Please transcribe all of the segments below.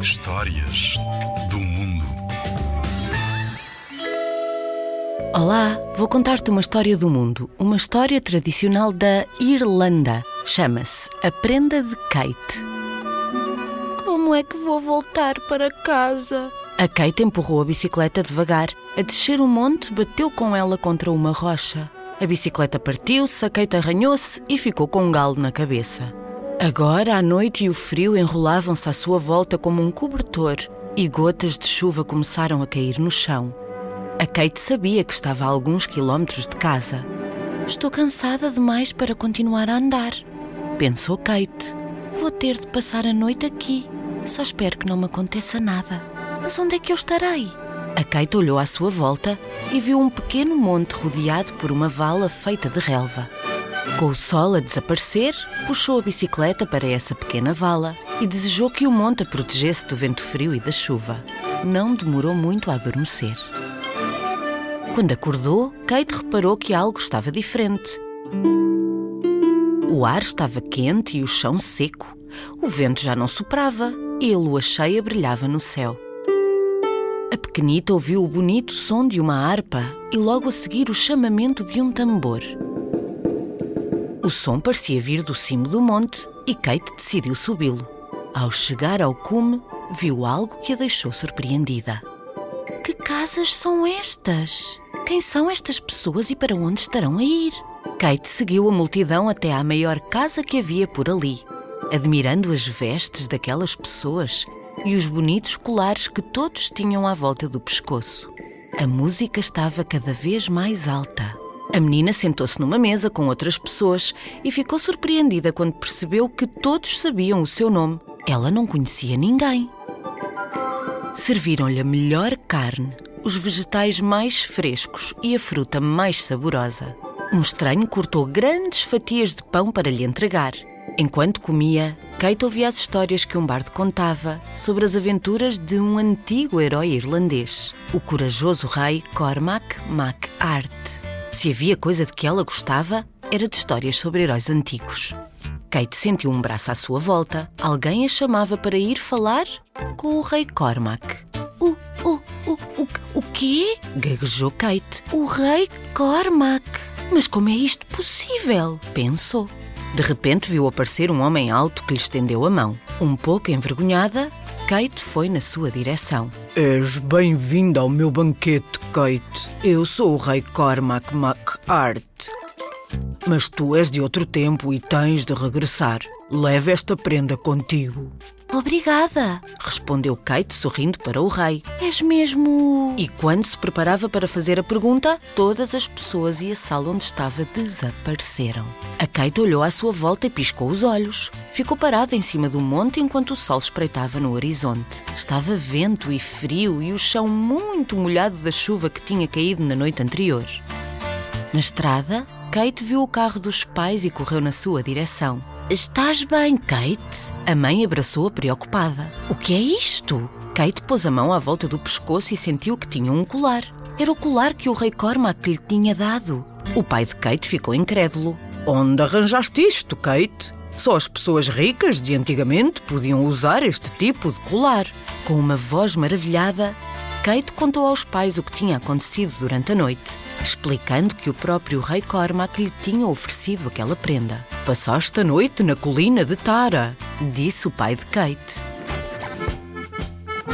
Histórias do mundo. Olá, vou contar-te uma história do mundo, uma história tradicional da Irlanda. Chama-se A Prenda de Kate. Como é que vou voltar para casa? A Kate empurrou a bicicleta devagar. A descer o monte, bateu com ela contra uma rocha. A bicicleta partiu-se, a Kate arranhou-se e ficou com um galo na cabeça. Agora a noite e o frio enrolavam-se à sua volta como um cobertor e gotas de chuva começaram a cair no chão. A Kate sabia que estava a alguns quilómetros de casa. Estou cansada demais para continuar a andar, pensou Kate. Vou ter de passar a noite aqui. Só espero que não me aconteça nada. Mas onde é que eu estarei? A Kate olhou à sua volta e viu um pequeno monte rodeado por uma vala feita de relva. Com o sol a desaparecer, puxou a bicicleta para essa pequena vala e desejou que o monte a protegesse do vento frio e da chuva. Não demorou muito a adormecer. Quando acordou, Kate reparou que algo estava diferente. O ar estava quente e o chão seco. O vento já não soprava e a lua cheia brilhava no céu. A pequenita ouviu o bonito som de uma harpa e logo a seguir o chamamento de um tambor. O som parecia vir do cimo do monte e Kate decidiu subi-lo. Ao chegar ao cume, viu algo que a deixou surpreendida. Que casas são estas? Quem são estas pessoas e para onde estarão a ir? Kate seguiu a multidão até à maior casa que havia por ali, admirando as vestes daquelas pessoas e os bonitos colares que todos tinham à volta do pescoço. A música estava cada vez mais alta. A menina sentou-se numa mesa com outras pessoas e ficou surpreendida quando percebeu que todos sabiam o seu nome. Ela não conhecia ninguém. Serviram-lhe a melhor carne, os vegetais mais frescos e a fruta mais saborosa. Um estranho cortou grandes fatias de pão para lhe entregar. Enquanto comia, Kate ouvia as histórias que um bardo contava sobre as aventuras de um antigo herói irlandês, o corajoso rei Cormac MacArt. Se havia coisa de que ela gostava, era de histórias sobre heróis antigos. Kate sentiu um braço à sua volta. Alguém a chamava para ir falar com o rei Cormac. O, o, o, o, o quê? Gaguejou Kate. O rei Cormac. Mas como é isto possível? Pensou. De repente viu aparecer um homem alto que lhe estendeu a mão. Um pouco envergonhada, Kate foi na sua direção. És bem-vinda ao meu banquete, Kate. Eu sou o rei Cormac MacArt. Mas tu és de outro tempo e tens de regressar. Leve esta prenda contigo. Obrigada, respondeu Kate sorrindo para o rei. És mesmo. E quando se preparava para fazer a pergunta, todas as pessoas e a sala onde estava desapareceram. A Kate olhou à sua volta e piscou os olhos. Ficou parada em cima do monte enquanto o sol espreitava no horizonte. Estava vento e frio e o chão muito molhado da chuva que tinha caído na noite anterior. Na estrada, Kate viu o carro dos pais e correu na sua direção. Estás bem, Kate? A mãe abraçou-a preocupada. O que é isto? Kate pôs a mão à volta do pescoço e sentiu que tinha um colar. Era o colar que o rei Cormac lhe tinha dado. O pai de Kate ficou incrédulo. Onde arranjaste isto, Kate? Só as pessoas ricas de antigamente podiam usar este tipo de colar. Com uma voz maravilhada, Kate contou aos pais o que tinha acontecido durante a noite, explicando que o próprio rei Cormac lhe tinha oferecido aquela prenda. Passaste a noite na colina de Tara, disse o pai de Kate.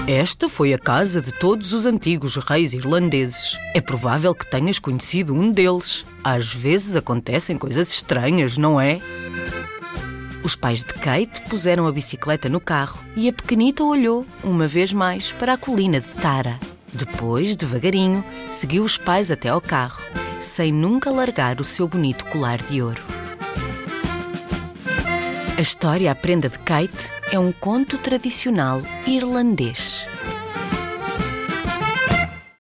Esta foi a casa de todos os antigos reis irlandeses. É provável que tenhas conhecido um deles. Às vezes acontecem coisas estranhas, não é? Os pais de Kate puseram a bicicleta no carro e a pequenita olhou, uma vez mais, para a colina de Tara. Depois, devagarinho, seguiu os pais até ao carro, sem nunca largar o seu bonito colar de ouro. A história A Prenda de Kate é um conto tradicional irlandês.